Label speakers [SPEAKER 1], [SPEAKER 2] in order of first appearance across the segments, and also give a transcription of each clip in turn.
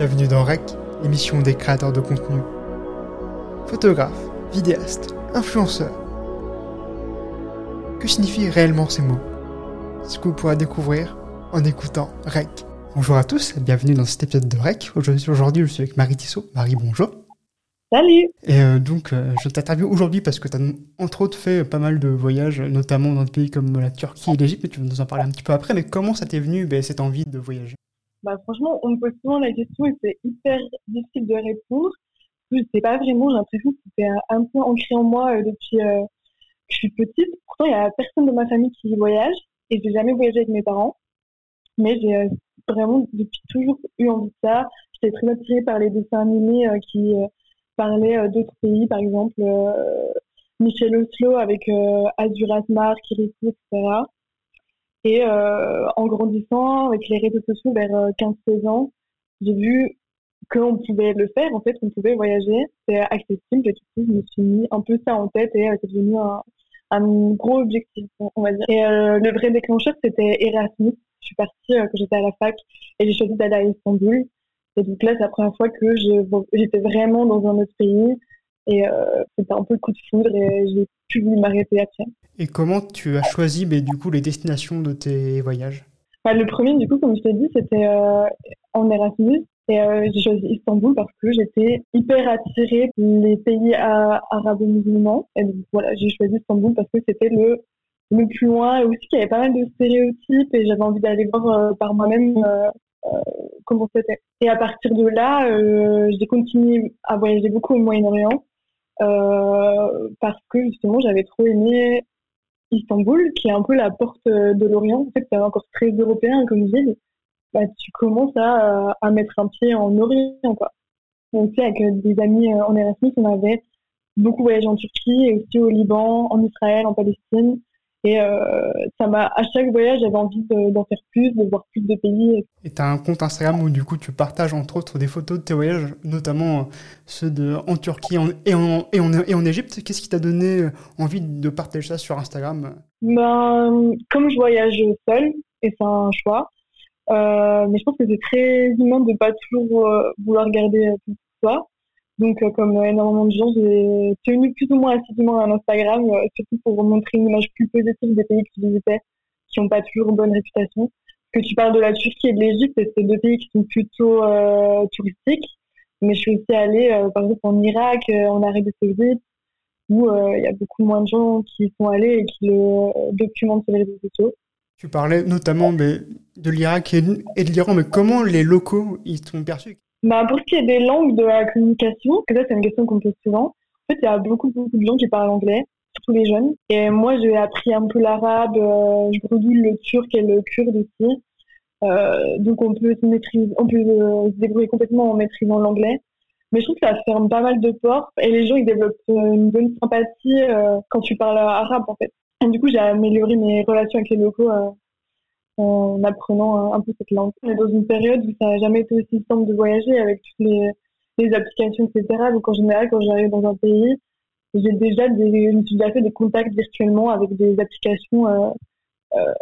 [SPEAKER 1] Bienvenue dans REC, l'émission des créateurs de contenu. Photographe, vidéaste, influenceur. Que signifient réellement ces mots? Ce que vous pourrez découvrir en écoutant REC. Bonjour à tous et bienvenue dans cet épisode de REC. Aujourd'hui, je suis avec Marie Tissot. Marie, bonjour.
[SPEAKER 2] Salut
[SPEAKER 1] Et euh, donc, euh, je t'interviewe aujourd'hui parce que tu as entre autres fait pas mal de voyages, notamment dans des pays comme la Turquie et l'Égypte, mais tu vas nous en parler un petit peu après. Mais comment ça t'est venu ben, cette envie de voyager?
[SPEAKER 2] Bah, Franchement, on me pose souvent la question et c'est hyper difficile de répondre. Je sais pas vraiment, j'ai l'impression que c'était un peu ancré en moi euh, depuis que je suis petite. Pourtant, il y a personne de ma famille qui voyage et j'ai jamais voyagé avec mes parents. Mais j'ai vraiment depuis toujours eu envie de ça. J'étais très attirée par les dessins animés qui parler euh, d'autres pays, par exemple euh, Michel Oslo avec euh, Azuras Mar, Kirikou, etc. Et en grandissant avec les réseaux sociaux vers 15-16 ans, j'ai vu qu'on pouvait le faire, en fait, qu'on pouvait voyager. C'est accessible et du coup, je me suis mis un peu ça en tête et c'est devenu un, gros objectif, on va dire. Et le vrai déclencheur, c'était Erasmus. Je suis partie quand j'étais à la fac et j'ai choisi d'aller à Istanbul. Et donc là, c'est la première fois que j'étais vraiment dans un autre pays. Et euh, c'était un peu le coup de foudre et j'ai pu m'arrêter après.
[SPEAKER 1] Et comment tu as choisi mais, du coup les destinations de tes voyages?
[SPEAKER 2] Bah, Le premier, du coup, comme je t'ai dit, c'était euh, en Erasmus. Et euh, j'ai choisi Istanbul parce que j'étais hyper attirée par les pays arabo-musulmans. Et donc voilà, j'ai choisi Istanbul parce que c'était le, le plus loin et aussi qu'il y avait pas mal de stéréotypes et j'avais envie d'aller voir par moi-même euh, comment c'était. Et à partir de là, j'ai continué à voyager beaucoup au Moyen-Orient parce que justement j'avais trop aimé Istanbul, qui est un peu la porte de l'Orient. En fait, c'est encore très européen comme ville. Bah, tu commences à, à mettre un pied en Orient, quoi. Donc, avec des amis en Erasmus, on avait beaucoup voyagé en Turquie et aussi au Liban, en Israël, en Palestine. Et euh, ça m'a, à chaque voyage, j'avais envie d'en faire plus, de voir plus de pays.
[SPEAKER 1] Et tu as un compte Instagram où du coup tu partages entre autres des photos de tes voyages, notamment euh, ceux de, en Turquie et, en, et, en, et en Égypte. Qu'est-ce qui t'a donné euh, envie de partager ça sur Instagram?
[SPEAKER 2] Ben, Comme je voyage seule, et c'est un choix, euh, mais je pense que c'est très humain de pas toujours vouloir garder tout ça. Donc, euh, comme énormément de gens, j'ai tenu plus ou moins assidûment un Instagram, euh, surtout pour montrer une image plus positive des pays que je visitais, qui n'ont pas toujours bonne réputation. Que tu parles de la Turquie et de l'Égypte, c'est deux pays qui sont plutôt euh, touristiques. Mais je suis aussi allée, par exemple, en Irak, en Arabie Saoudite, où il y a beaucoup moins de gens qui sont allés et qui le documentent sur les réseaux sociaux.
[SPEAKER 1] Tu parlais notamment de l'Irak et de l'Iran, mais comment les locaux ils sont perçus?
[SPEAKER 2] Bah, pour ce qui est des langues de la communication, que ça c'est une question qu'on me pose souvent. En fait, il y a beaucoup, beaucoup de gens qui parlent anglais, surtout les jeunes. Et moi, j'ai appris un peu l'arabe, euh, je bredouille le turc et le kurde aussi. Euh, donc on peut se maîtriser, on peut euh, se débrouiller complètement en maîtrisant l'anglais. Mais je trouve que ça ferme pas mal de portes et les gens ils développent euh, une bonne sympathie euh, quand tu parles arabe en fait. Et du coup j'ai amélioré mes relations avec les locaux en apprenant un, peu cette langue. On est dans une période où ça n'a jamais été aussi simple de voyager avec toutes les, applications, etc. Donc en général, quand j'arrive dans un pays, j'ai déjà, déjà fait des contacts virtuellement avec des applications euh, euh,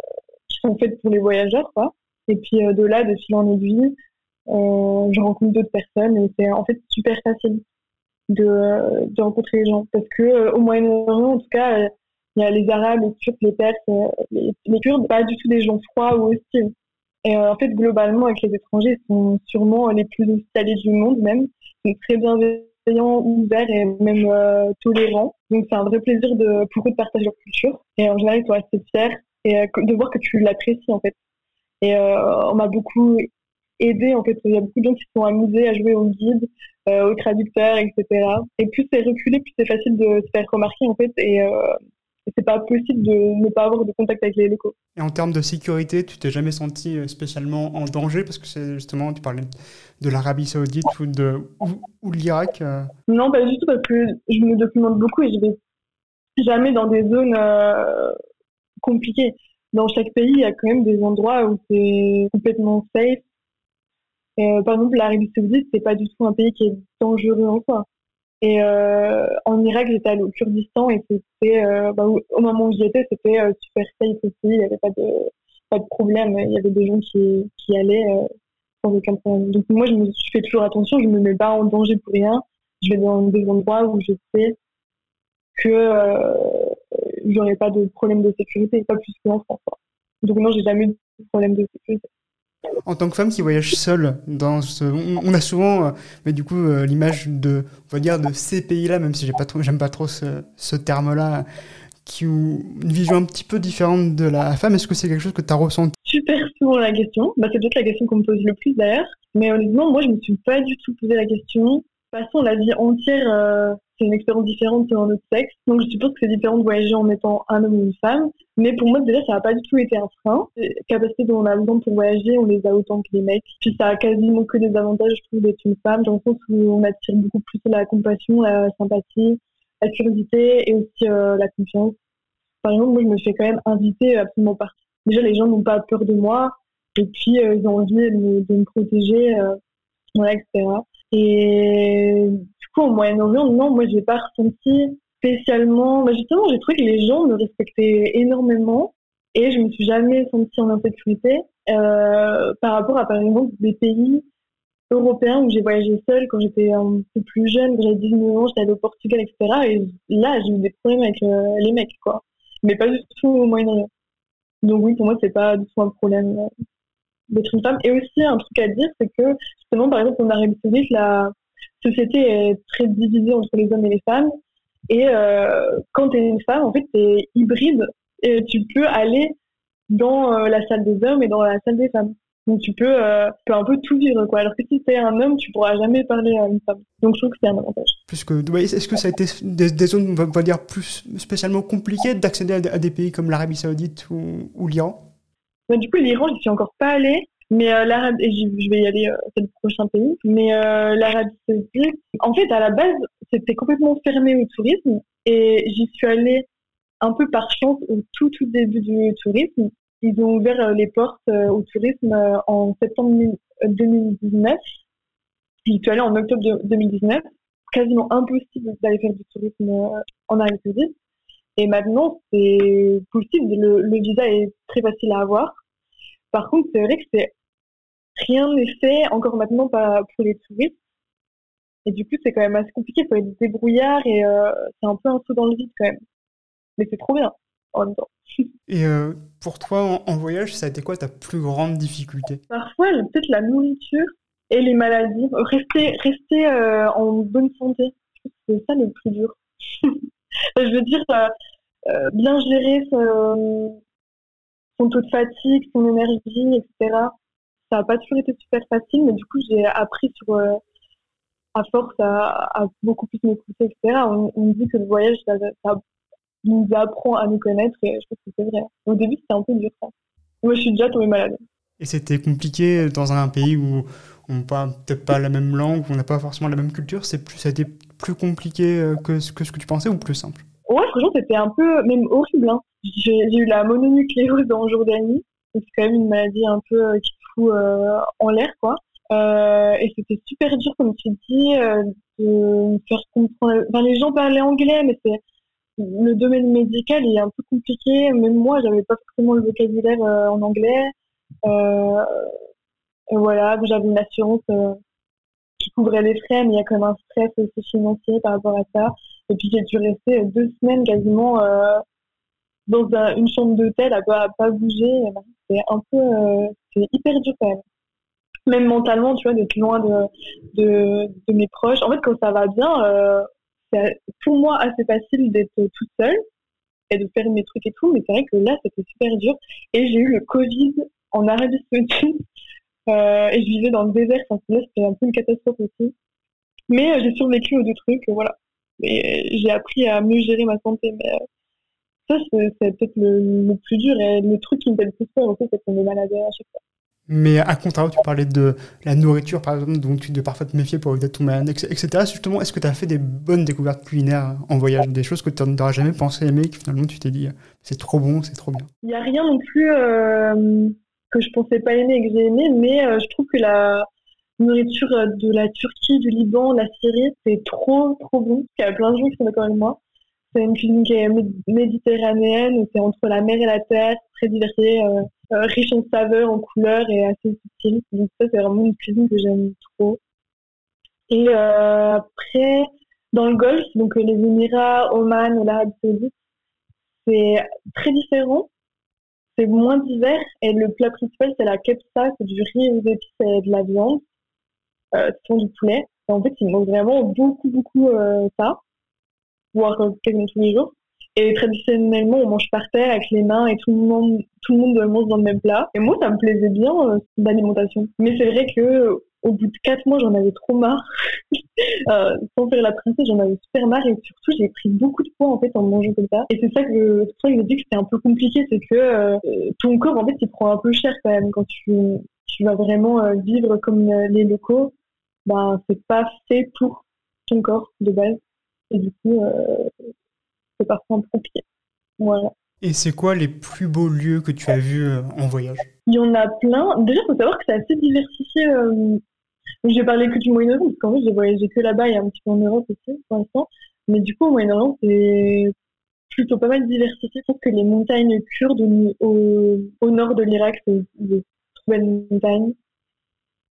[SPEAKER 2] qui sont faites pour les voyageurs. Quoi. Et puis euh, de là, de fil en aiguille, je rencontre d'autres personnes et c'est en fait super facile de, de rencontrer les gens. Parce que au Moyen-Orient, en tout cas, il y a les Arabes, les Turcs, les Perses, euh, les, Kurdes, pas du tout des gens froids ou hostiles. Et euh, en fait, globalement, avec les étrangers, ils sont sûrement les plus hospitaliers du monde, même. Ils sont très bienveillants, ouverts et même euh, tolérants. Donc, c'est un vrai plaisir de, pour eux de partager leur culture. Et en général, ils sont assez fiers et de voir que tu l'apprécies, en fait. Et on m'a beaucoup aidé, en fait. Il y a beaucoup de gens qui se sont amusés à jouer au guide, au traducteur, etc. Et plus c'est reculé, plus c'est facile de se faire remarquer, en fait. Et c'est pas possible de ne pas avoir de contact avec les locaux.
[SPEAKER 1] Et en termes de sécurité, tu t'es jamais senti euh, spécialement en danger? Parce que c'est justement, tu parlais de l'Arabie Saoudite ou de ou, l'Irak. Euh?
[SPEAKER 2] Non, pas du tout parce que je me documente beaucoup et je vais jamais dans des zones euh, compliquées. Dans chaque pays, il y a quand même des endroits où c'est complètement safe. par exemple, l'Arabie Saoudite, c'est pas du tout un pays qui est dangereux en soi. Et euh, en Irak, j'étais allée au Kurdistan et c'était, euh, bah, au moment où j'y étais, c'était euh, super safe aussi. Il n'y avait pas de, pas de problème. Il y avait des gens qui, qui allaient sans aucun problème. Donc moi, je, me, je fais toujours attention, je me mets pas en danger pour rien. Je vais dans des endroits où je sais que j'aurai pas de problème de sécurité, pas plus qu'en France. Donc non, j'ai jamais eu de problème de sécurité.
[SPEAKER 1] En tant que femme qui voyage seule, dans ce, on, a souvent, euh, mais du coup, euh, l'image de, on va dire, de ces pays-là, même si j'ai pas trop, j'aime pas trop ce, terme-là, qui ont une vision un petit peu différente de la femme. Est-ce que c'est quelque chose que tu as ressenti?
[SPEAKER 2] Super souvent la question. Bah, c'est peut-être la question qu'on me pose le plus d'ailleurs. Mais honnêtement, moi, je me suis pas du tout posé la question. De toute façon, la vie entière, euh, c'est une expérience différente selon notre sexe. Donc, je suppose que c'est différent de voyager en étant un homme ou une femme. Mais pour moi, déjà, ça n'a pas du tout été un frein. Les capacités dont on a besoin pour voyager, on les a autant que les mecs. Puis ça a quasiment que des avantages, je trouve, d'être une femme, dans le sens où on attire beaucoup plus la compassion, la sympathie, la curiosité et aussi euh, la confiance. Par exemple, moi, je me fais quand même inviter absolument partout. Déjà, les gens n'ont pas peur de moi, et puis euh, ils ont envie de me, de me protéger, euh, voilà, etc. Et du coup, en Moyen-Orient, non, moi, j'ai pas ressenti spécialement. Bah, justement, j'ai trouvé que les gens me respectaient énormément, et je me suis jamais sentie en insécurité euh, par rapport à, par exemple, des pays européens où j'ai voyagé seule quand j'étais un peu plus jeune, quand j'avais 19 ans, j'étais allée au Portugal, etc. Et là, j'ai eu des problèmes avec euh, les mecs, quoi. Mais pas du tout au Moyen-Orient. Donc oui, pour moi, c'est pas du tout un problème euh, d'être une femme. Et aussi, un truc à dire, c'est que justement, par exemple, en Arabie Saoudite, la société est très divisée entre les hommes et les femmes. Et euh, quand tu es une femme, en fait, tu es hybride. Et tu peux aller dans euh, la salle des hommes et dans la salle des femmes. Donc tu peux, euh, un peu tout vivre. Alors que si tu es un homme, tu pourras jamais parler à une femme. Donc je trouve que c'est un avantage.
[SPEAKER 1] Plus que, est-ce que ça a été des, zones, on va dire, plus spécialement compliquées d'accéder à, des pays comme l'Arabie Saoudite ou, ou l'Iran?
[SPEAKER 2] Du coup, l'Iran, je suis encore pas allée. Mais euh, l'Arabie, je vais y aller, euh, c'est le prochain pays. Mais euh, l'Arabie Saoudite, en fait, à la base, c'était complètement fermé au tourisme. Et j'y suis allée un peu par chance au tout, tout début du tourisme. Ils ont ouvert les portes au tourisme en septembre 2019. J'y suis allée en octobre 2019. Quasiment impossible d'aller faire du tourisme en Arabie Saoudite. Et maintenant, c'est possible. Le, le, visa est très facile à avoir. Par contre, c'est vrai que c'est rien n'est fait encore maintenant pas pour les touristes. Et du coup, c'est quand même assez compliqué. Il faut être débrouillard et euh, c'est un peu un saut dans le vide quand même. Mais c'est trop bien en même temps.
[SPEAKER 1] Et euh, pour toi, en, voyage, ça a été quoi ta plus grande difficulté?
[SPEAKER 2] Parfois, peut-être la nourriture et les maladies. Rester, rester euh, en bonne santé, c'est ça le plus dur. je veux dire, euh, bien gérer son, taux de fatigue, son énergie, etc. Ça n'a pas toujours été super facile, mais du coup, j'ai appris sur, à force à, beaucoup plus m'écouter, etc. On, on, dit que le voyage, ça, nous apprend à nous connaître et je pense que c'est vrai. Au début, c'était un peu dur. Moi, je suis déjà tombée malade.
[SPEAKER 1] Et c'était compliqué dans un pays où on parle peut-être pas la même langue, où on n'a pas forcément la même culture? C'est plus, ça a été plus compliqué euh, que, ce que tu pensais ou plus simple?
[SPEAKER 2] Ouais, franchement, c'était un peu même horrible. Hein. J'ai eu la mononucléose en Jordanie. C'est quand même une maladie un peu euh, qui fout euh, en l'air, quoi. Euh, et c'était super dur, comme tu dis, euh, de faire comprendre. Enfin, les gens parlaient anglais, mais c'est le domaine médical est un peu compliqué. Même moi, j'avais pas forcément le vocabulaire en anglais. Et voilà, j'avais une assurance qui couvrait les frais, mais il y a quand même un stress aussi financier par rapport à ça. Et puis j'ai dû rester deux semaines quasiment euh, dans une chambre d'hôtel à pas, pas bouger. C'est un peu, c'est hyper dur quand même. Même mentalement, tu vois, d'être loin de, de, mes proches. En fait, quand ça va bien, c'est pour moi assez facile d'être toute seule et de faire mes trucs et tout, mais c'est vrai que là, c'était super dur. Et j'ai eu le Covid en Arabie Saoudite euh, et je vivais dans le désert. Enfin, c'était un peu une catastrophe aussi. Mais euh, j'ai survécu aux deux trucs, voilà. Et j'ai appris à mieux gérer ma santé. Mais euh, ça, c'est peut-être le, le, plus dur et le truc qui me fait le plus peur aussi, c'est qu'on est malade à chaque fois.
[SPEAKER 1] Mais à contrario, tu parlais de la nourriture, par exemple, dont tu dois parfois te méfier pour éviter ton malade, etc. Justement, est-ce que tu as fait des bonnes découvertes culinaires en voyage, des choses que tu n'aurais jamais pensé aimer, que finalement tu t'es dit, c'est trop bon, c'est trop bien
[SPEAKER 2] Il n'y a rien non plus euh, que je pensais pas aimer et que j'ai aimé, mais euh, je trouve que la nourriture de la Turquie, du Liban, de la Syrie, c'est trop, trop bon. Il y a plein de gens qui sont d'accord avec moi. C'est une cuisine qui est méditerranéenne, c'est entre la mer et la terre, très diversifiée. Euh, riche en saveurs, en couleurs et assez subtil. Donc ça, c'est vraiment une cuisine que j'aime trop. Et après, dans le Golfe, donc les Émirats, Oman l'Arabie Saoudite, c'est très différent. C'est moins divers et le plat principal, c'est la kebsa, c'est du riz aux épices et de la viande, euh, du poulet. Et en fait, ils mangent vraiment beaucoup, beaucoup euh, ça, voire quasiment tous les jours. Et traditionnellement, on mange par terre avec les mains et tout le monde, tout le monde mange dans le même plat. Et moi, ça me plaisait bien euh, l'alimentation. Mais c'est vrai que au bout de quatre mois, j'en avais trop marre. euh, sans faire la princesse, j'en avais super marre et surtout, j'ai pris beaucoup de poids en fait en mangeant comme ça. Et c'est ça que c'est pour ça que dit que c'était un peu compliqué, c'est que euh, ton corps en fait, il prend un peu cher quand même quand tu tu vas vraiment euh, vivre comme euh, les locaux. Ben c'est pas fait pour ton corps de base et du coup c'est parfois un peu compliqué. Voilà.
[SPEAKER 1] Et c'est quoi les plus beaux lieux que tu as vus en voyage?
[SPEAKER 2] Il y en a plein. Déjà, il faut savoir que c'est assez diversifié j'ai parlé que du Moyen-Orient, parce qu'en fait, j'ai voyagé que là-bas et un petit peu en Europe aussi, pour l'instant. Mais du coup, au Moyen-Orient, c'est plutôt pas mal diversifié. Je que les montagnes kurdes au, au nord de l'Irak, c'est des trop belles montagnes.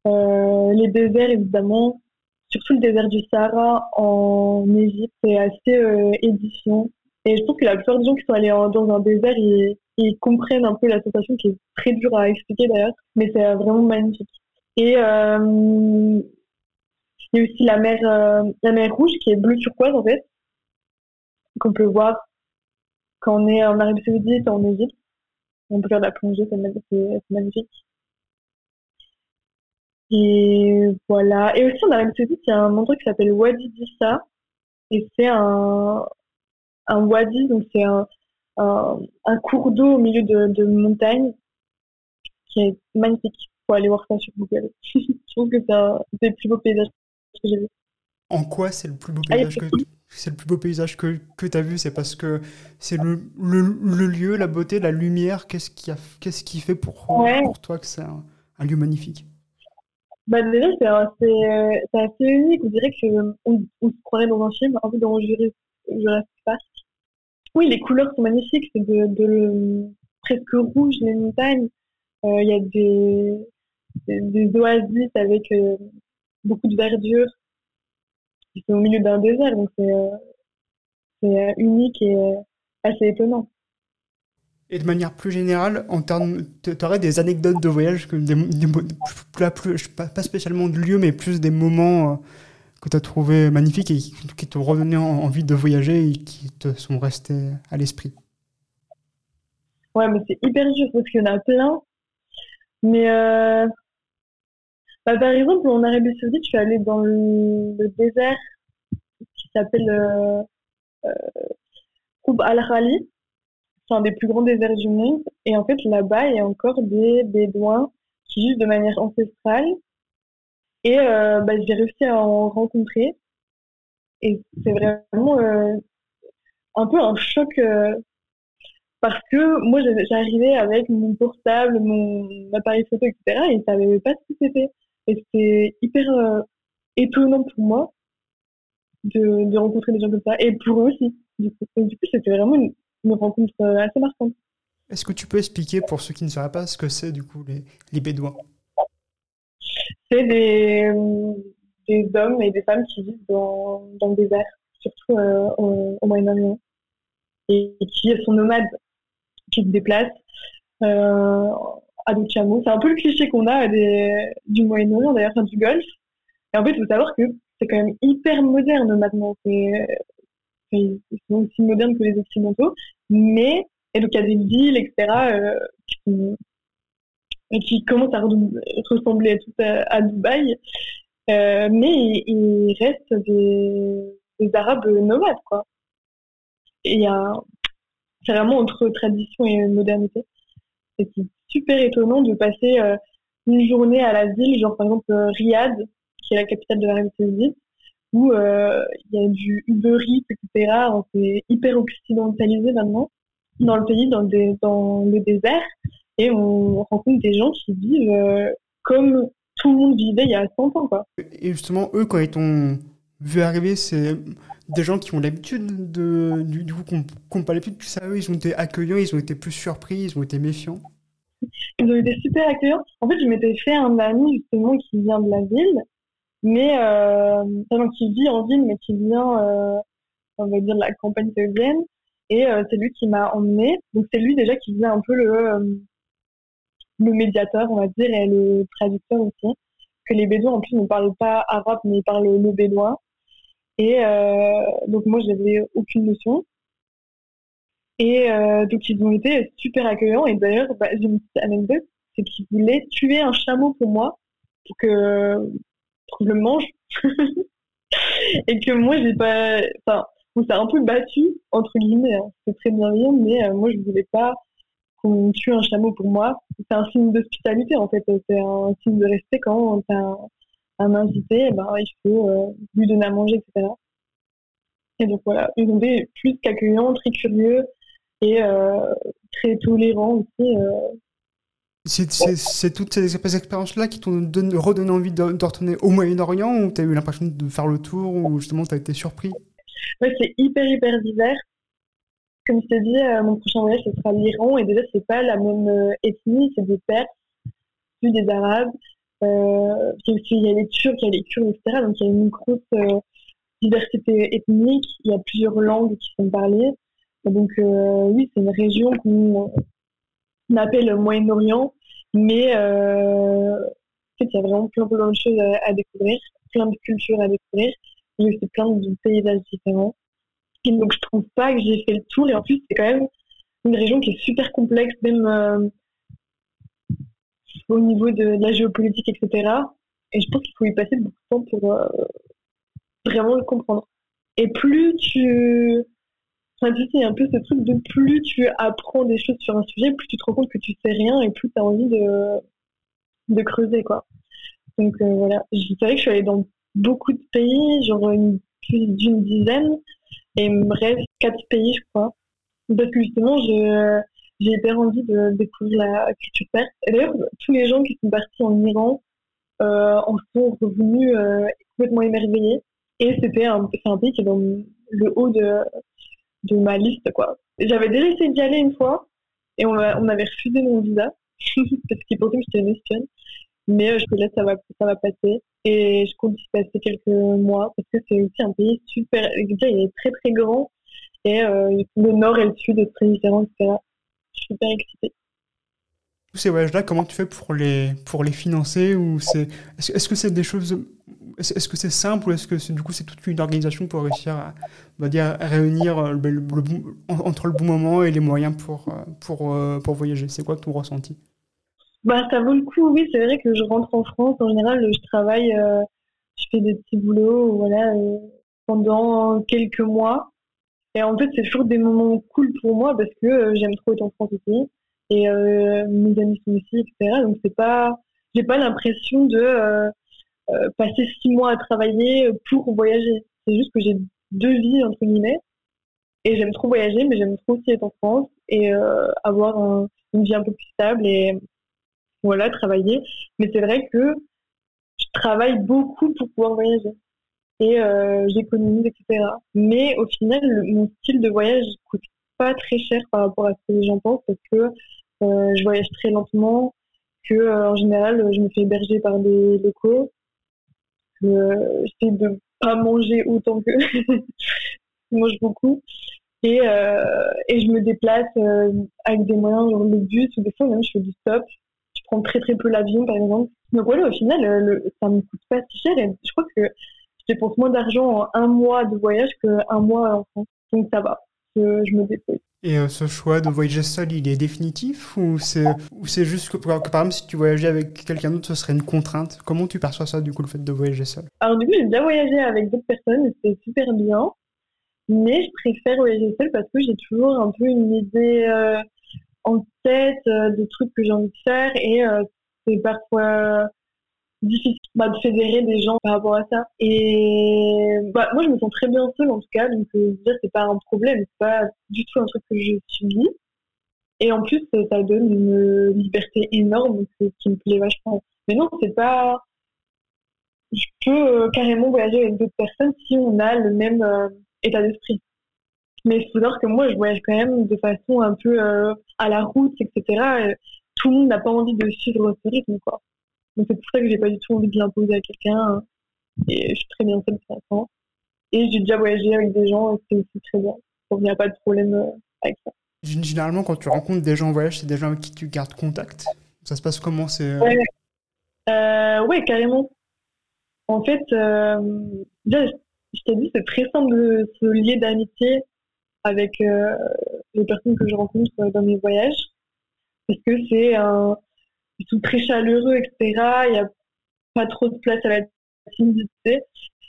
[SPEAKER 2] Euh, les déserts, évidemment, surtout le désert du Sahara en Égypte, c'est assez euh, édifiant. Et je pense que la plupart des gens qui sont allés dans un désert, ils, comprennent un peu la sensation qui est très dure à expliquer d'ailleurs, mais c'est vraiment magnifique. Et euh, il y a aussi la mer, euh, la mer Rouge qui est bleu turquoise en fait, qu'on peut voir quand on est en Arabie Saoudite en Égypte. On peut faire de la plongée, c'est magnifique. Et voilà. Et aussi en Arabie Saoudite, il y a un endroit qui s'appelle Wadi Dissa. Et c'est un, un wadi, donc c'est un, un, cours d'eau au milieu de, de montagnes qui est magnifique faut aller voir ça sur Google. je trouve que c'est un des plus beaux paysages que j'ai vu.
[SPEAKER 1] En quoi c'est le plus beau paysage que c'est le plus beau paysage que, que tu as vu? C'est parce que c'est le, le, lieu, la beauté, la lumière. Qu'est-ce qui, a, qu'est-ce qui fait pour, pour toi que c'est un, lieu magnifique?
[SPEAKER 2] Bah déjà, c'est assez, unique. On dirait qu'on on se croirait dans un film, un peu dans Jurassic Park. Oui, les couleurs sont magnifiques. C'est de, de, presque rouge, les montagnes. Euh, il y a des, des oasis avec euh, beaucoup de verdure qui sont au milieu d'un désert. Donc c'est euh, unique et assez étonnant.
[SPEAKER 1] Et de manière plus générale, en termes, tu aurais des anecdotes de voyage, plus, pas, spécialement de lieux, mais plus des moments que tu as trouvé magnifiques et qui, t'ont redonné envie de voyager et qui te sont restés à l'esprit
[SPEAKER 2] Ouais, mais c'est hyper dur parce qu'il y en a plein. Mais euh, bah, par exemple, en Arabie Saoudite, je suis allée dans le, désert qui s'appelle euh, euh, al-Khali. C'est un des plus grands déserts du monde. Et en fait, là-bas, il y a encore des bédouins qui vivent de manière ancestrale. Et euh, bah, j'ai réussi à en rencontrer. Et c'est vraiment euh, un peu un choc parce que moi j'arrivais avec mon portable, mon appareil photo, etc. et ils savaient pas ce que c'était. Et c'était hyper euh, étonnant pour moi de, de, rencontrer des gens comme ça, et pour eux aussi. Du coup c'était vraiment une, rencontre euh, assez marquante.
[SPEAKER 1] Est-ce que tu peux expliquer pour ceux qui ne sauraient pas ce que c'est du coup les, les Bédouins?
[SPEAKER 2] C'est des, des hommes et des femmes qui vivent dans, dans le désert, surtout euh, au, au Moyen-Orient, et qui sont nomades qui se déplacent euh, à des chameaux. C'est un peu le cliché qu'on a des, du Moyen-Orient, d'ailleurs, enfin, du Golfe. Et en fait, il faut savoir que c'est quand même hyper moderne maintenant. C'est, ils sont aussi modernes que les Occidentaux. Mais, et il y a des villes, etc., euh, qui, qui, commencent à ressembler tout à, Dubaï. Euh, mais il, reste des, des Arabes nomades, quoi. Et il c'est vraiment entre tradition et modernité. C'est super étonnant de passer euh, une journée à la ville, genre par exemple Riyad, qui est la capitale de l'Arabie Saoudite, où euh, il y a du Uber Eats, etc. C'est hyper occidentalisé maintenant dans le pays, dans le, dans le désert, et on rencontre des gens qui vivent comme tout le monde vivait il y a 100 ans. Quoi.
[SPEAKER 1] Et justement, eux, quand ils t'ont vu arriver, c'est des gens qui ont l'habitude de, du, coup, qu'on pas l'habitude, ça, eux, ils ont été accueillants, ils ont été plus surpris, ils ont été méfiants.
[SPEAKER 2] ils ont été super accueillants. En fait, je m'étais fait un ami justement qui vient de la ville, mais euh, qui vit en ville, mais qui vient, euh, on va dire, de la campagne péruvienne. Et euh, c'est lui qui m'a emmené. Donc c'est lui déjà qui faisait un peu le, euh, le médiateur, on va dire, et le traducteur aussi. Que les Bédouins, en plus, ne parlent pas arabe, mais ils parlent le bédouin. Et euh, donc moi, j'avais aucune notion. Et euh, donc ils ont été super accueillants. Et d'ailleurs, bah, j'ai une petite anecdote, c'est qu'ils voulaient tuer un chameau pour moi, pour que, le mange. et que moi, j'ai pas... Enfin, on s'est un peu battu, entre guillemets. Hein. C'est très bienveillant, mais euh, moi, je voulais pas qu'on tue un chameau pour moi. C'est un signe d'hospitalité, en fait. C'est un signe de respect quand t'as un, un invité, eh ben, il faut euh, lui donner à manger, etc. Et donc voilà, ils ont été plus qu'accueillants, très curieux et euh, très tolérants aussi.
[SPEAKER 1] C'est toutes ces expériences-là qui t'ont redonné envie de, retourner au Moyen-Orient ou tu as eu l'impression de faire le tour ou justement tu as été surpris?
[SPEAKER 2] Ouais, C'est hyper, hyper divers. Comme je t'ai dit, mon prochain voyage, ce sera l'Iran et déjà, c'est pas la même ethnie, c'est des Perses, plus des Arabes. Euh, il y a les Turcs, il y a les Kurdes, etc. Donc il y a une grosse euh, diversité ethnique, il y a plusieurs langues qui sont parlées. Donc euh, oui, c'est une région qu'on appelle Moyen-Orient, mais en fait, il y a vraiment plein, plein de choses à, découvrir, plein de cultures à découvrir, et aussi plein de paysages différents. Donc je trouve pas que j'ai fait le tour, et en plus c'est quand même une région qui est super complexe, même au niveau de, la géopolitique, etc. Et je pense qu'il faut y passer beaucoup de temps pour euh, vraiment le comprendre. Et plus tu... A un peu ce truc de plus tu apprends des choses sur un sujet, plus tu te rends compte que tu sais rien et plus tu as envie de, de creuser, quoi. Donc euh, voilà, je dirais que je suis allée dans beaucoup de pays, genre plus d'une dizaine, et il me quatre pays, je crois. Parce que justement, je, j'ai hyper envie de découvrir la culture perse. Et d'ailleurs, tous les gens qui sont partis en Iran euh, en sont revenus euh, complètement émerveillés. Et c'était c'est un pays qui est dans le haut de, de ma liste, quoi. J'avais déjà essayé d'y aller une fois et on, on avait refusé mon visa parce qu'ils pensaient que j'étais une espionne. Mais euh, je me laisse, ça va, ça va passer. Et je compte y passer quelques mois parce que c'est aussi un pays super. Il est très très grand et euh, le nord et le sud est très différent, etc je suis hyper excitée.
[SPEAKER 1] Ces voyages-là, comment tu fais pour les, pour les financer ou c'est, est-ce, que c'est des choses, est-ce que c'est simple ou est-ce que du coup c'est toute une organisation pour réussir à, dire, réunir le, entre le bon moment et les moyens pour, pour, euh, pour voyager? C'est quoi ton ressenti?
[SPEAKER 2] Bah, Ça vaut le coup, oui. C'est vrai que je rentre en France, en général, je travaille, euh, je fais des petits boulots voilà, euh, pendant quelques mois. Et en fait, c'est toujours des moments cool pour moi parce que euh, j'aime trop être en France aussi. Et euh, mes amis sont ici, etc. Donc, c'est pas, j'ai pas l'impression de euh, passer six mois à travailler pour voyager. C'est juste que j'ai deux vies, entre guillemets. Et j'aime trop voyager, mais j'aime trop aussi être en France et avoir une vie un peu plus stable et voilà, travailler. Mais c'est vrai que je travaille beaucoup pour pouvoir voyager et euh, j'économise, etc. Mais au final, mon style de voyage coûte pas très cher par rapport à ce que les gens pensent parce que euh, je voyage très lentement, que euh, en général, je me fais héberger par des locaux. J'essaie de pas manger autant que je mange beaucoup. Et, euh, et je me déplace euh, avec des moyens, genre le bus, ou des fois même je fais du stop. Je prends très très peu l'avion par exemple. Donc voilà, au final, le, ça me coûte pas si cher. Et je crois que je dépense moins d'argent en un mois de voyage qu'un mois en France. Donc ça va, je, me dépose.
[SPEAKER 1] Et euh, ce choix de voyager seul, il est définitif ou c'est ou c'est juste que, par exemple si tu voyageais avec quelqu'un d'autre, ce serait une contrainte? Comment tu perçois ça du coup le fait de voyager seul?
[SPEAKER 2] Alors du coup j'ai déjà voyagé avec d'autres personnes, c'est super bien, mais je préfère voyager seul parce que j'ai toujours un peu une idée euh, en tête euh, de trucs que j'ai envie de faire et c'est parfois difficile bah, de fédérer des gens par rapport à ça. Et bah, moi, je me sens très bien seule en tout cas, donc euh, dire c'est pas un problème, c'est pas du tout un truc que je subis. Et en plus, ça donne une liberté énorme, qui me plaît vachement. Mais non, c'est pas. Je peux euh, carrément voyager avec d'autres personnes si on a le même euh, état d'esprit. Mais il faut que moi, je voyage quand même de façon un peu à la route, etc tout le monde n'a pas envie de suivre ce rythme, quoi. Donc c'est pour ça que j'ai pas du tout envie de l'imposer à quelqu'un. Et je suis très bien seule pour l'instant. Et j'ai déjà voyagé avec des gens et c'est aussi très bien. Donc il n'y a pas de problème euh, avec ça.
[SPEAKER 1] Généralement, quand tu rencontres des gens en voyage, c'est des gens avec qui tu gardes contact? Ça se passe comment? C'est
[SPEAKER 2] euh? ouais. Euh, ouais. carrément. En fait, déjà, je t'ai dit, c'est très simple de se lier d'amitié avec les personnes que je rencontre dans mes voyages. Parce que c'est un, ils sont très chaleureux, etc. Il n'y a pas trop de place à la timidité.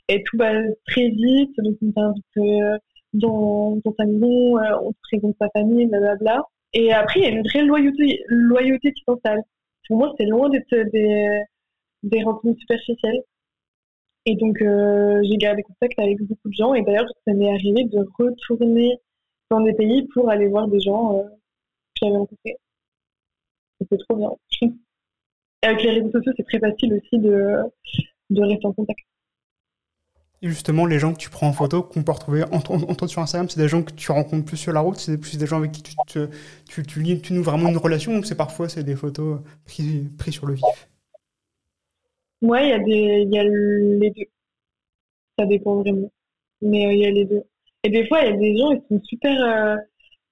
[SPEAKER 2] Et tout va très vite. Donc, on t'invite euh, dans, dans sa maison, euh, on te présente sa famille, blablabla. Et après, il y a une vraie loyauté, loyauté qui s'installe. Pour moi, c'est loin d'être des, des rencontres superficielles. Et donc, euh, j'ai gardé contact avec beaucoup de gens. Et d'ailleurs, ça m'est arrivé de retourner dans des pays pour aller voir des gens que j'avais rencontrés c'est trop bien. Et avec les réseaux sociaux, c'est très facile aussi de, de rester en contact.
[SPEAKER 1] Et justement, les gens que tu prends en photo, qu'on peut retrouver en, toi sur Instagram, c'est des gens que tu rencontres plus sur la route, c'est plus des gens avec qui tu, te, tu, tu, tu noues vraiment une relation, ou c'est parfois c'est des photos prises, prises sur le vif?
[SPEAKER 2] Ouais, il y, a des, y a les deux. Ça dépend vraiment. Mais euh, il y a les deux. Et des fois, il y a des gens, ils sont super, euh,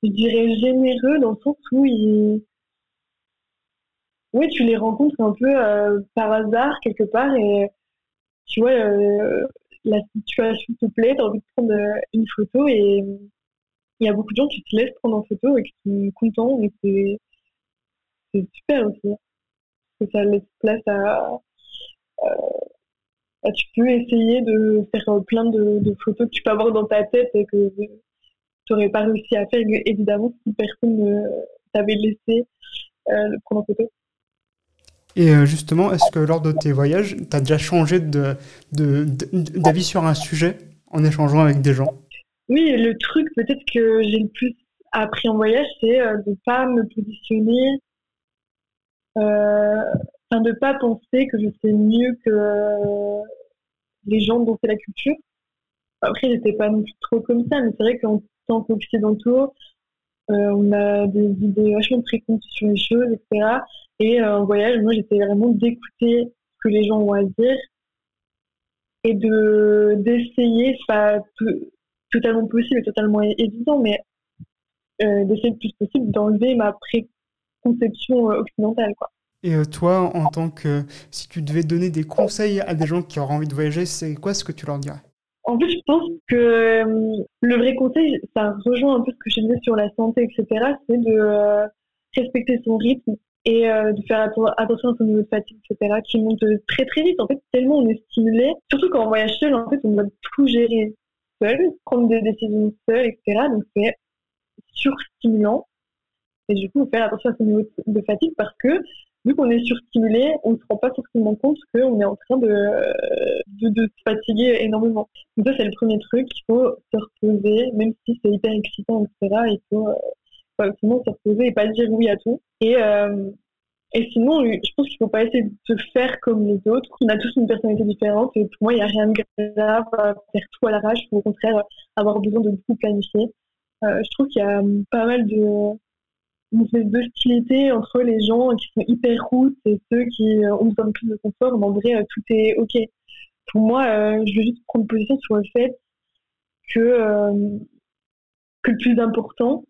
[SPEAKER 2] je dirais, généreux dans le sens où ils, oui, tu les rencontres un peu euh, par hasard quelque part et tu vois, euh, la situation te plaît, tu as envie de prendre euh, une photo et il y a beaucoup de gens qui se laissent prendre en photo et qui sont contents et c'est super aussi. Parce que ça laisse place à, tu peux essayer de faire plein de, photos que tu peux avoir dans ta tête et que tu n'aurais pas réussi à faire évidemment si personne ne t'avait laissé prendre en photo.
[SPEAKER 1] Et euh, justement, est-ce que lors de tes voyages, tu as déjà changé d'avis sur un sujet en échangeant avec des gens?
[SPEAKER 2] Oui, le truc peut-être que j'ai le plus appris en voyage, c'est euh, de ne pas me positionner, euh, enfin de ne pas penser que je sais mieux que les gens dont c'est la culture. Après, j'étais pas non plus trop comme ça, mais c'est vrai qu'en tant qu'occidentaux, on a des idées vachement préconçues sur les choses, etc. Et euh, en voyage, moi, j'étais vraiment d'écouter ce que les gens ont à dire et de d'essayer, pas totalement possible, totalement évident, mais euh, d'essayer le plus possible d'enlever ma préconception euh, occidentale.
[SPEAKER 1] Et toi, en tant que si tu devais donner des conseils à des gens qui auraient envie de voyager, c'est quoi ce que tu leur dirais?
[SPEAKER 2] En fait, je pense que le vrai conseil, ça rejoint un peu ce que je disais sur la santé, etc. C'est de respecter son rythme et euh, de faire attention à son niveau de fatigue, etc., qui monte très très vite. En fait, tellement on est stimulé, surtout quand on voyage seul, en fait, on doit tout gérer seul, prendre des décisions seul, etc. Donc c'est surstimulant. Et du coup, faire attention à son niveau de fatigue parce que vu qu'on est surstimulé, on ne se rend pas forcément compte qu'on est en train de, de, se fatiguer énormément. Donc ça, c'est le premier truc. Il faut se reposer, même si c'est hyper excitant, etc. Il faut euh, se reposer et pas dire oui à tout. Et, euh, et sinon, je pense qu'il faut pas essayer de se faire comme les autres. On a tous une personnalité différente et pour moi, il n'y a rien de grave à faire tout à l'arrache ou au contraire avoir besoin de beaucoup planifier. Euh, je trouve qu'il y a pas mal de d'hostilité entre les gens qui sont hyper routes et ceux qui ont besoin de plus de confort. En vrai, tout est OK. Pour moi, euh, je veux juste prendre position sur le fait que, que le plus important,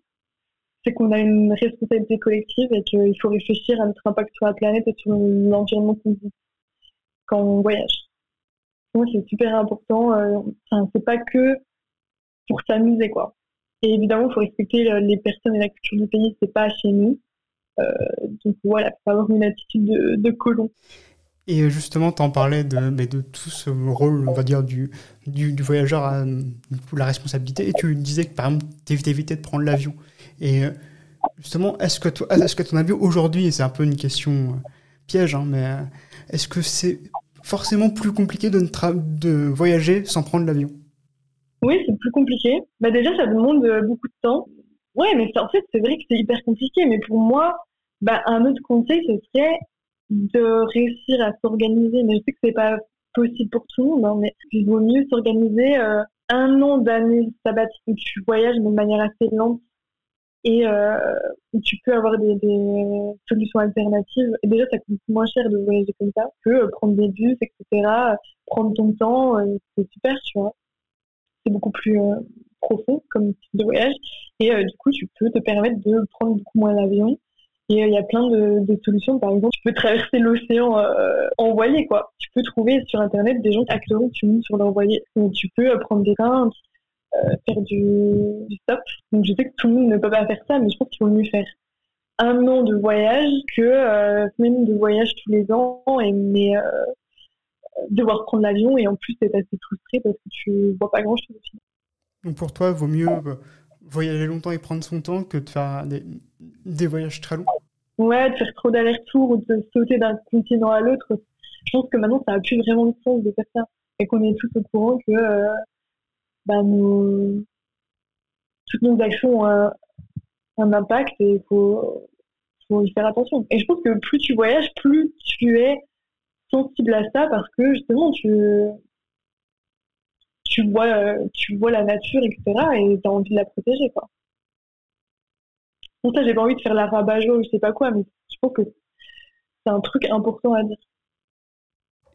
[SPEAKER 2] c'est qu'on a une responsabilité collective et qu'il faut réfléchir à notre impact sur la planète et sur l'environnement qu'on vit quand on voyage. Moi, c'est super important. Euh, c'est pas que pour s'amuser, quoi. Et évidemment, il faut respecter les personnes et la culture du pays. C'est pas chez nous. Euh, donc voilà, il faut avoir une attitude de, colon.
[SPEAKER 1] Et justement, tu en parlais de, de tout ce rôle, on va dire, du, du, voyageur à la responsabilité. Et tu disais que, par exemple, tu évitais de prendre l'avion. Et euh, justement, est-ce que, est-ce que ton avis aujourd'hui, et c'est un peu une question euh, piège, hein, mais euh, est-ce que c'est forcément plus compliqué de, de voyager sans prendre l'avion?
[SPEAKER 2] Oui, c'est plus compliqué. Bah déjà, ça demande beaucoup de temps. Ouais, mais en fait, c'est vrai que c'est hyper compliqué. Mais pour moi, bah, un autre conseil, ce serait de réussir à s'organiser. Mais je sais que c'est pas possible pour tout le monde, hein, mais il vaut mieux s'organiser un an d'année sabbatique où tu voyages de manière assez lente et tu peux avoir des, solutions alternatives. Déjà, ça coûte moins cher de voyager comme ça que prendre des bus, etc. Prendre ton temps, c'est super, tu vois. C'est beaucoup plus profond comme type de voyage. Et du coup, tu peux te permettre de prendre beaucoup moins l'avion et euh, il y a plein de, solutions. Par exemple, tu peux traverser l'océan euh, en voilier, quoi. Tu peux trouver sur Internet des gens qui actent tu montes sur leur voilier. Donc, tu peux euh, prendre des trains, euh, faire du, stop. Donc, je sais que tout le monde ne peut pas faire ça, mais je pense qu'il vaut mieux faire un an de voyage que euh, même de voyage tous les ans, et, mais devoir prendre l'avion et en plus être assez frustré parce que tu vois pas grand-chose.
[SPEAKER 1] Donc, pour toi, vaut mieux voyager longtemps et prendre son temps que de faire des, des voyages très longs.
[SPEAKER 2] Ouais, de faire trop d'allers-retours ou de sauter d'un continent à l'autre. Je pense que maintenant, ça n'a plus vraiment de sens de faire ça. Et qu'on est tous au courant que euh, bah, nos... toutes nos actions ont un, impact et il faut, faut y faire attention. Et je pense que plus tu voyages, plus tu es sensible à ça parce que justement, tu, tu vois, tu vois la nature, etc. et tu as envie de la protéger, quoi. Pour ça, j'ai pas envie de faire la rabat ou je sais pas quoi, mais je pense que c'est un truc important à dire.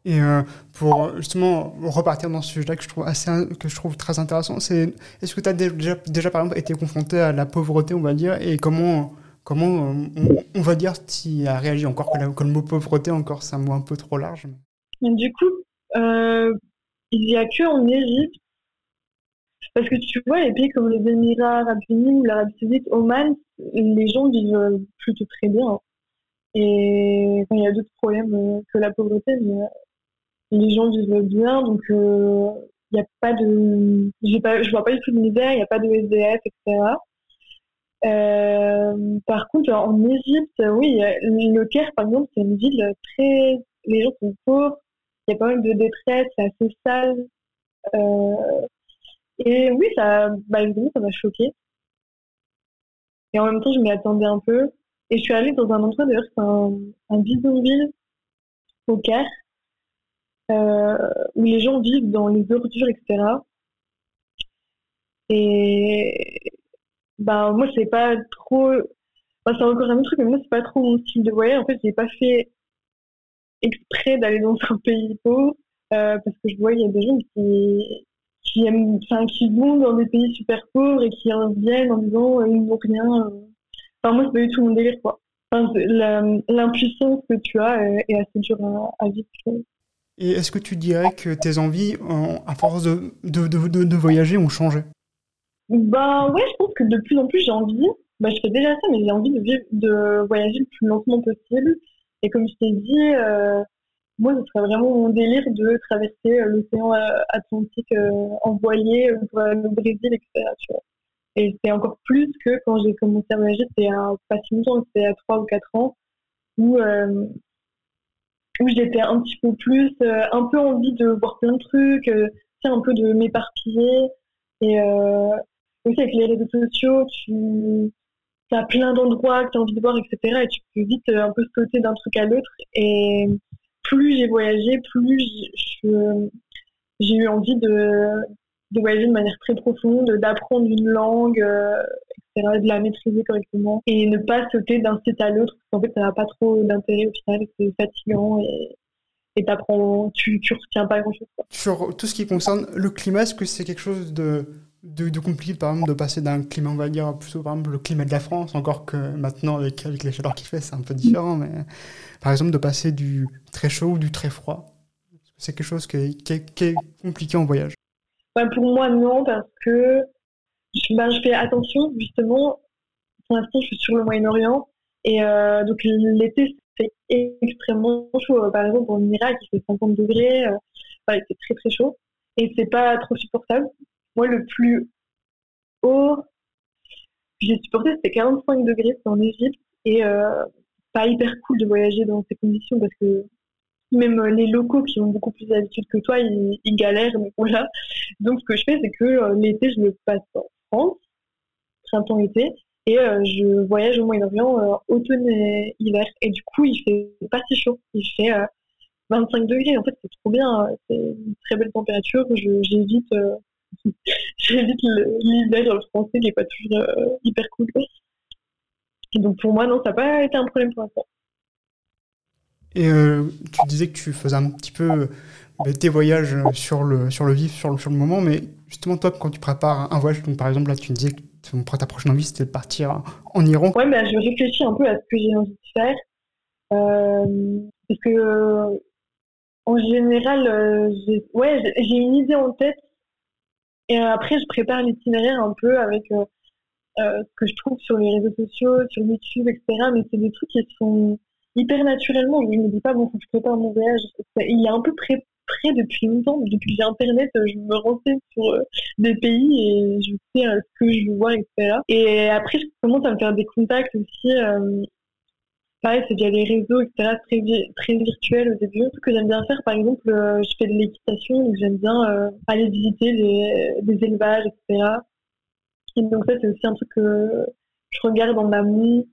[SPEAKER 1] Et euh, pour justement repartir dans ce sujet-là que je trouve assez, que je trouve très intéressant, c'est est-ce que tu as déjà, déjà par exemple été confronté à la pauvreté, on va dire, et comment comment on, va dire tu as réagi encore que, le mot pauvreté encore c'est un mot un peu trop large.
[SPEAKER 2] Du coup, euh, il n'y a que en Égypte. Parce que tu vois, les pays comme les Émirats Arabes Unis ou l'Arabie Saoudite, Oman, les gens vivent plutôt très bien. Et il y a d'autres problèmes euh, que la pauvreté, mais euh, les gens vivent bien, donc euh, il n'y a pas de. Pas, je vois pas du tout de misère, il n'y a pas de SDF, etc. par contre, en Égypte, oui, le Caire, par exemple, c'est une ville très. Les gens sont pauvres, il y a pas mal de détresse, c'est assez sale. Euh, et oui, ça, bah, évidemment, ça m'a choqué. Et en même temps, je m'y attendais un peu. Et je suis allée dans un endroit, d'ailleurs, c'est un, un bidonville au Caire, euh, où les gens vivent dans les ordures, etc. Et bah, moi, c'est pas trop. C'est encore un autre truc, mais moi, c'est pas trop mon style de voyage. En fait, j'ai pas fait exprès d'aller dans un pays pauvre euh, parce que je vois il y a des gens qui qui aiment qui vont dans des pays super pauvres et qui reviennent en disant euh, ils n'ont rien enfin moi c'est pas du tout mon délire quoi l'impuissance que tu as est, assez dure à, vivre
[SPEAKER 1] et est-ce que tu dirais que tes envies à force de, de, de, de voyager ont changé?
[SPEAKER 2] Bah ouais je pense que de plus en plus j'ai envie bah, je fais déjà ça mais j'ai envie de, vivre, de voyager le plus lentement possible et comme je t'ai dit, euh, moi, ce serait vraiment mon délire de traverser euh, l'océan euh, Atlantique en voilier pour au Brésil, etc. Et c'est encore plus que quand j'ai commencé à voyager, c'était pas si longtemps, c'était à 3 ou 4 ans, où, où j'étais un petit peu plus, un peu envie de voir plein de trucs, un peu de m'éparpiller. Aussi avec les réseaux sociaux, tu, tu plein d'endroits que tu as envie de voir, etc. Et tu peux vite euh, un peu sauter d'un truc à l'autre. Et plus j'ai voyagé, plus j'ai eu envie de, de, voyager de manière très profonde, d'apprendre une langue, euh, etc., de la maîtriser correctement et ne pas sauter d'un site à l'autre parce qu'en fait, ça n'a pas trop d'intérêt au final, c'est fatigant et, et tu, tu retiens pas grand-chose.
[SPEAKER 1] Sur tout ce qui concerne le climat, est-ce que c'est quelque chose de de, de, compliqué, par exemple, de passer d'un climat, on va dire, plutôt, par exemple, le climat de la France, encore que maintenant, avec, avec les chaleurs qu'il fait, c'est un peu différent, mais par exemple, de passer du très chaud ou du très froid, c'est quelque chose qui est, compliqué en voyage.
[SPEAKER 2] Bah, pour moi, non, parce que je, bah, je fais attention, justement, pour l'instant, je suis sur le Moyen-Orient, et euh, donc l'été, c'est extrêmement chaud. Par exemple, en Irak, il fait 50 degrés, euh, c'est très très chaud, et c'est pas trop supportable. Moi, le plus haut j'ai supporté, c'était 45 degrés, en Égypte. Et euh, pas hyper cool de voyager dans ces conditions parce que même euh, les locaux qui ont beaucoup plus d'habitude que toi, ils, galèrent. Donc voilà. Donc ce que je fais, c'est que euh, l'été, je le passe en France, printemps-été, et je voyage au Moyen-Orient automne et hiver. Et du coup, il fait pas si chaud. Il fait 25 degrés. En fait, c'est trop bien. C'est une très belle température. J'évite J'évite l'hiver français qui n'est pas toujours euh, hyper cool. donc pour moi, non, ça n'a pas été un problème pour l'instant.
[SPEAKER 1] Et euh, tu disais que tu faisais un petit peu bah, tes voyages sur le, sur le vif, sur le, sur le moment, mais justement, toi, quand tu prépares un voyage, donc par exemple, là, tu me disais que ta prochaine envie, c'était de partir en Iran.
[SPEAKER 2] Ouais, bah, je réfléchis un peu à ce que j'ai envie de faire. Euh, parce que, en général, euh, j'ai ouais, j'ai une idée en tête. Et après, je prépare l'itinéraire un peu avec euh, ce que je trouve sur les réseaux sociaux, sur YouTube, etc. Mais c'est des trucs qui sont hyper naturellement. Je me dis pas, bon, je prépare mon voyage. Il est un peu prêt, prêt depuis longtemps. Depuis j'ai Internet, je me renseigne sur des pays et je sais ce que je vois, etc. Et après, je commence à me faire des contacts aussi pareil, c'est via les réseaux, etc., très, très virtuel au début. Ce que j'aime bien faire, par exemple, euh, je fais de l'équitation, donc j'aime bien euh, aller visiter les, des élevages, etc. Et donc ça, c'est aussi un truc que je regarde en amont,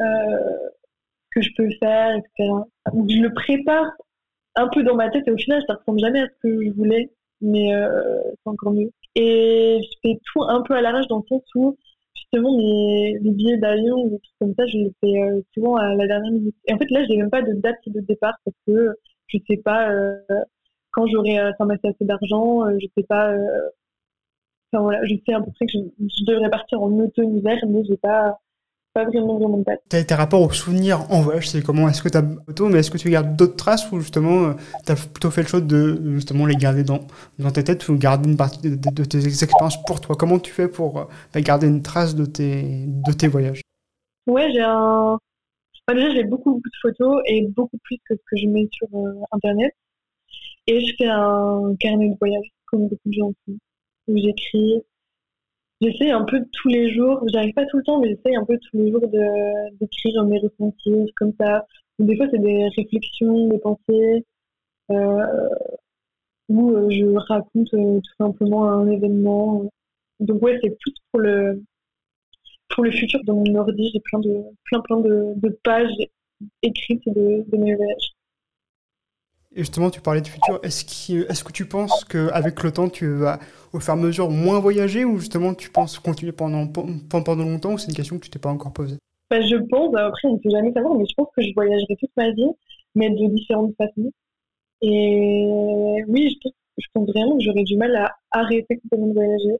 [SPEAKER 2] euh, que je peux faire, etc. Donc je le prépare un peu dans ma tête et au final, ça ressemble jamais à ce que je voulais, mais euh, c'est encore mieux. Et je fais tout un peu à l'arrache dans le sens où justement mes, billets d'avion ou trucs comme ça, je les fais euh, souvent à la dernière minute. Et en fait, là, je n'ai même pas de date de départ parce que je sais pas euh, quand j'aurai ramassé assez d'argent, euh, je sais pas. Enfin voilà, je sais à peu près que je, devrais partir en automne-hiver, mais j'ai pas pas vraiment de.
[SPEAKER 1] Tes rapports aux souvenirs en voyage, c'est comment Est-ce que tu as photo, mais est-ce que tu gardes d'autres traces ou justement euh, tu as plutôt fait le choix de justement les garder dans, dans tes têtes ou garder une partie de, tes expériences pour toi? Comment tu fais pour euh, bah, garder une trace de tes, de tes voyages?
[SPEAKER 2] Ouais, j'ai un. déjà, j'ai beaucoup, beaucoup de photos et beaucoup plus que ce que je mets sur euh, Internet. Et je fais un carnet de voyage, comme beaucoup de gens aussi, où j'écris J'essaie un peu tous les jours, j'arrive pas tout le temps, mais j'essaie un peu tous les jours d'écrire mes ressentis comme ça. Des fois, c'est des réflexions, des pensées, euh, où euh, je raconte euh, tout simplement un événement. Donc ouais, c'est plus pour le pour le futur. Dans mon ordi, j'ai plein de plein plein de, pages écrites de, de mes voyages.
[SPEAKER 1] Et justement, tu parlais du futur. Est-ce est que tu penses qu'avec le temps, tu vas au fur et à mesure moins voyager ou justement tu penses continuer pendant, pendant longtemps ou c'est une question que tu t'es pas encore posée?
[SPEAKER 2] Bah, Je pense, après on ne peut jamais savoir, mais je pense que je voyagerai toute ma vie, mais de différentes façons. Et oui, je pense, vraiment que j'aurais du mal à arrêter complètement de voyager.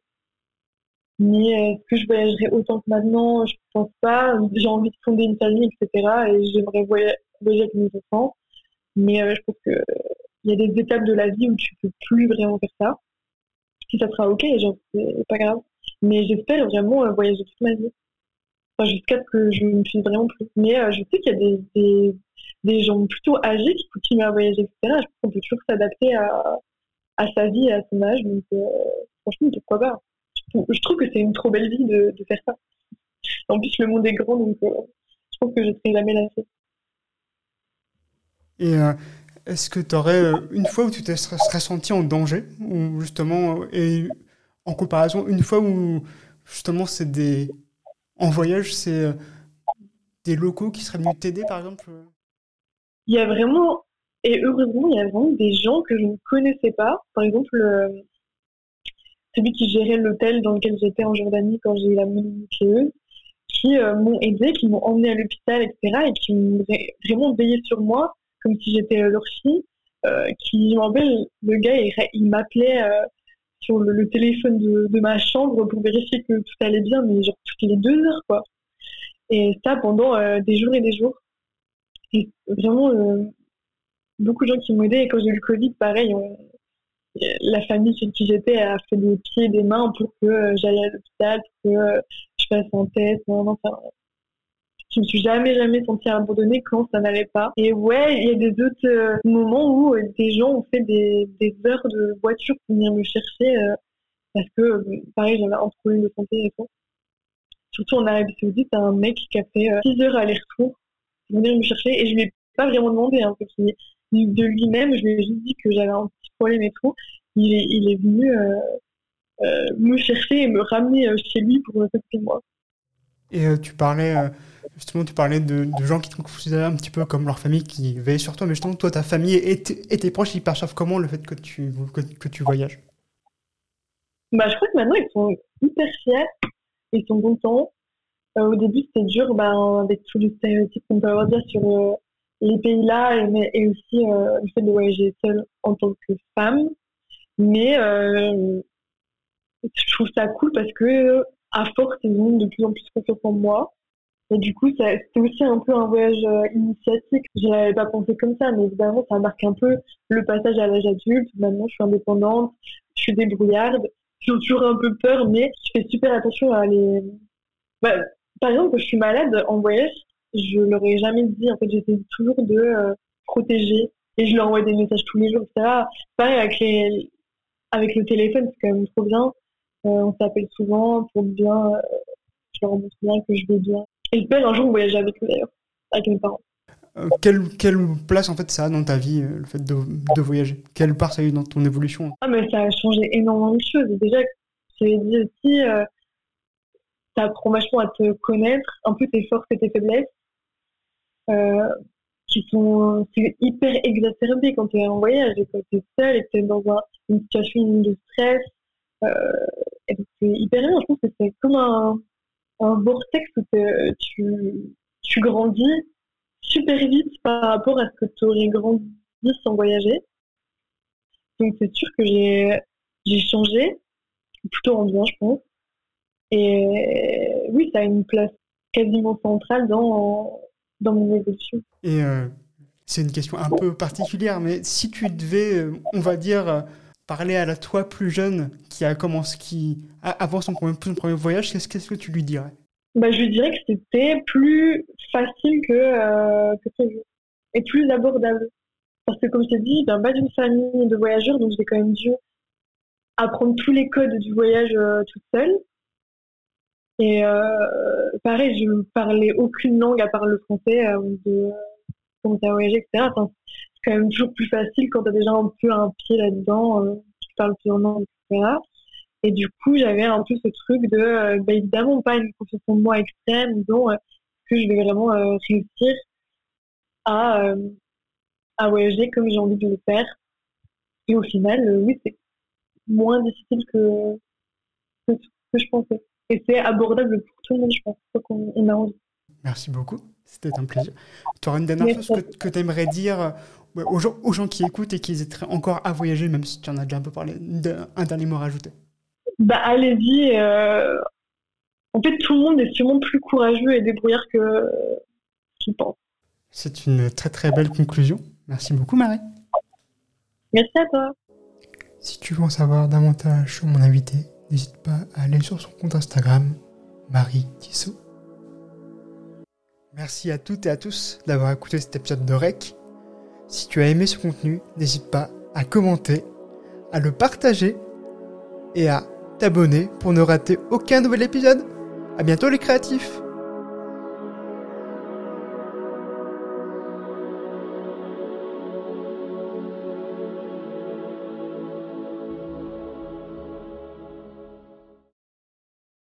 [SPEAKER 2] Mais est-ce que je voyagerai autant que maintenant? Je pense pas. J'ai envie de fonder une famille, etc. Et j'aimerais voyager avec mes enfants. Mais euh, je pense qu'il y a des étapes de la vie où tu peux plus vraiment faire ça. Si ça sera ok, genre, c'est pas grave. Mais j'espère vraiment euh, voyager toute ma vie. Enfin, jusqu'à ce que je ne puisse vraiment plus. Mais euh, je sais qu'il y a des, gens plutôt âgés qui continuent à voyager, etc. Je pense qu'on peut toujours s'adapter à, sa vie et à son âge. Donc, franchement, pourquoi pas je, trouve que c'est une trop belle vie de, de, faire ça. En plus, le monde est grand, donc je pense que je ne serai jamais lassée.
[SPEAKER 1] Et euh, est-ce que tu aurais euh, une fois où tu t'es serais senti en danger ou justement euh, en comparaison une fois où justement c'est des en voyage c'est des locaux qui seraient venus t'aider par exemple
[SPEAKER 2] Il y a vraiment et heureusement il y a vraiment des gens que je ne connaissais pas par exemple celui qui gérait l'hôtel dans lequel j'étais en Jordanie quand j'ai eu la mononucléeuse qui m'ont aidé, qui m'ont emmené à l'hôpital, etc., et qui m'ont vraiment veillé sur moi comme si j'étais leur fille, euh, qui m'embête, le gars, il, m'appelait euh, sur le, téléphone de, ma chambre pour vérifier que tout allait bien, mais genre toutes les deux heures, quoi. Et ça pendant euh, des jours et des jours. Et vraiment, beaucoup de gens qui aidé. Et quand j'ai eu le Covid, pareil, la famille chez qui j'étais a fait des pieds et des mains pour que j'aille à l'hôpital, pour que je fasse un test. Non, je me suis jamais jamais sentie abandonnée quand ça n'allait pas. Et ouais, il y a des autres euh, moments où euh, des gens ont fait des, des, heures de voiture pour venir me chercher euh, parce que pareil j'avais un problème de santé et tout. Surtout en Arabie Saoudite, un mec qui a fait 6 heures aller-retour pour venir me chercher et je lui ai pas vraiment demandé hein, parce de lui-même, je lui ai juste dit que j'avais un petit problème et tout. Il est, il est venu me chercher et me ramener chez lui pour s'occuper de moi.
[SPEAKER 1] Et tu parlais Justement, tu parlais de, gens qui te considèrent un petit peu comme leur famille qui veillent sur toi, mais justement, toi, ta famille et, tes proches, ils perçoivent comment le fait que tu, que, tu voyages?
[SPEAKER 2] Bah, Je crois que maintenant, ils sont hyper fiers, ils sont contents. au début, c'était dur, ben, avec tous les stéréotypes qu'on peut avoir sur les pays là et, et aussi le fait de voyager seule en tant que femme. Mais je trouve ça cool parce que à force, ils ont de plus en plus confiance en moi. Et du coup, c'était aussi un peu un voyage euh, initiatique. Je n'avais pas pensé comme ça, mais évidemment, ça marque un peu le passage à l'âge adulte. Maintenant, je suis indépendante, je suis débrouillarde. J'ai toujours un peu peur, mais je fais super attention à les... Bah, par exemple, quand je suis malade en voyage, je leur ai jamais dit. En fait, j'essaie toujours de euh, protéger et je leur envoie des messages tous les jours, etc. Pareil avec le téléphone, c'est quand même trop bien. Euh, on s'appelle souvent pour bien, euh, je leur montre bien que je vais bien. Et le père, un jour, on voyageait avec eux d'ailleurs, avec mes parents.
[SPEAKER 1] Euh, quelle, quelle, place en fait ça a dans ta vie, le fait de, de, voyager? Quelle part ça a eu dans ton évolution?
[SPEAKER 2] Ah mais ça a changé énormément de choses. Déjà, je l'ai dit aussi, ça apprend vachement à te connaître, un peu tes forces et tes faiblesses, euh, qui sont hyper exacerbées quand tu es en voyage et quand tu es seul et que tu es dans une situation de stress. Euh, c'est hyper bien. Je pense que c'est comme un, un vortex où tu, tu grandis super vite par rapport à ce que tu aurais grandi sans voyager. Donc c'est sûr que j'ai j'ai changé, plutôt en bien, je pense. Et oui, ça a une place quasiment centrale dans, dans mon évolution.
[SPEAKER 1] Et euh, c'est une question un peu particulière, mais si tu devais, euh, on va dire, parler à la toi plus jeune qui a commencé, qui avant son premier, son premier voyage, qu'est-ce, qu'est-ce que tu lui dirais?
[SPEAKER 2] Bah, je lui dirais que c'était plus facile que, euh, que prévu et plus abordable. Parce que comme je t'ai dit, je viens pas d'une famille de voyageurs, donc j'ai quand même dû apprendre tous les codes du voyage euh, toute seule. Et euh, pareil, je ne parlais aucune langue à part le français, euh, de comment à voyager, etc. quand même toujours plus facile quand tu as déjà un peu un pied là-dedans, euh, tu parles plus en anglais, etc. Et du coup, j'avais un peu ce truc de, euh, bah, évidemment, pas une confiance en moi extrême, dont euh, que je vais vraiment euh, réussir à, à voyager comme j'ai envie de le faire. Et au final, oui, c'est moins difficile que, que, je pensais. Et c'est abordable pour tout le monde, je pense, qu'on.
[SPEAKER 1] Merci beaucoup. C'était un plaisir. Tu auras une dernière chose que, que tu aimerais dire aux, gens, aux gens qui écoutent et qui hésiteraient encore à voyager, même si tu en as déjà un peu parlé, un dernier mot rajouté
[SPEAKER 2] Bah, allez-y. Euh... En fait, tout le monde est sûrement plus courageux et débrouillard que qu'il pense.
[SPEAKER 1] C'est une très très belle conclusion. Merci beaucoup, Marie.
[SPEAKER 2] Merci à toi.
[SPEAKER 1] Si tu veux en savoir davantage sur mon invité, n'hésite pas à aller sur son compte Instagram, Marie Tissot. Merci à toutes et à tous d'avoir écouté cet épisode de REC. Si tu as aimé ce contenu, n'hésite pas à commenter, à le partager et à t'abonner pour ne rater aucun nouvel épisode. À bientôt les créatifs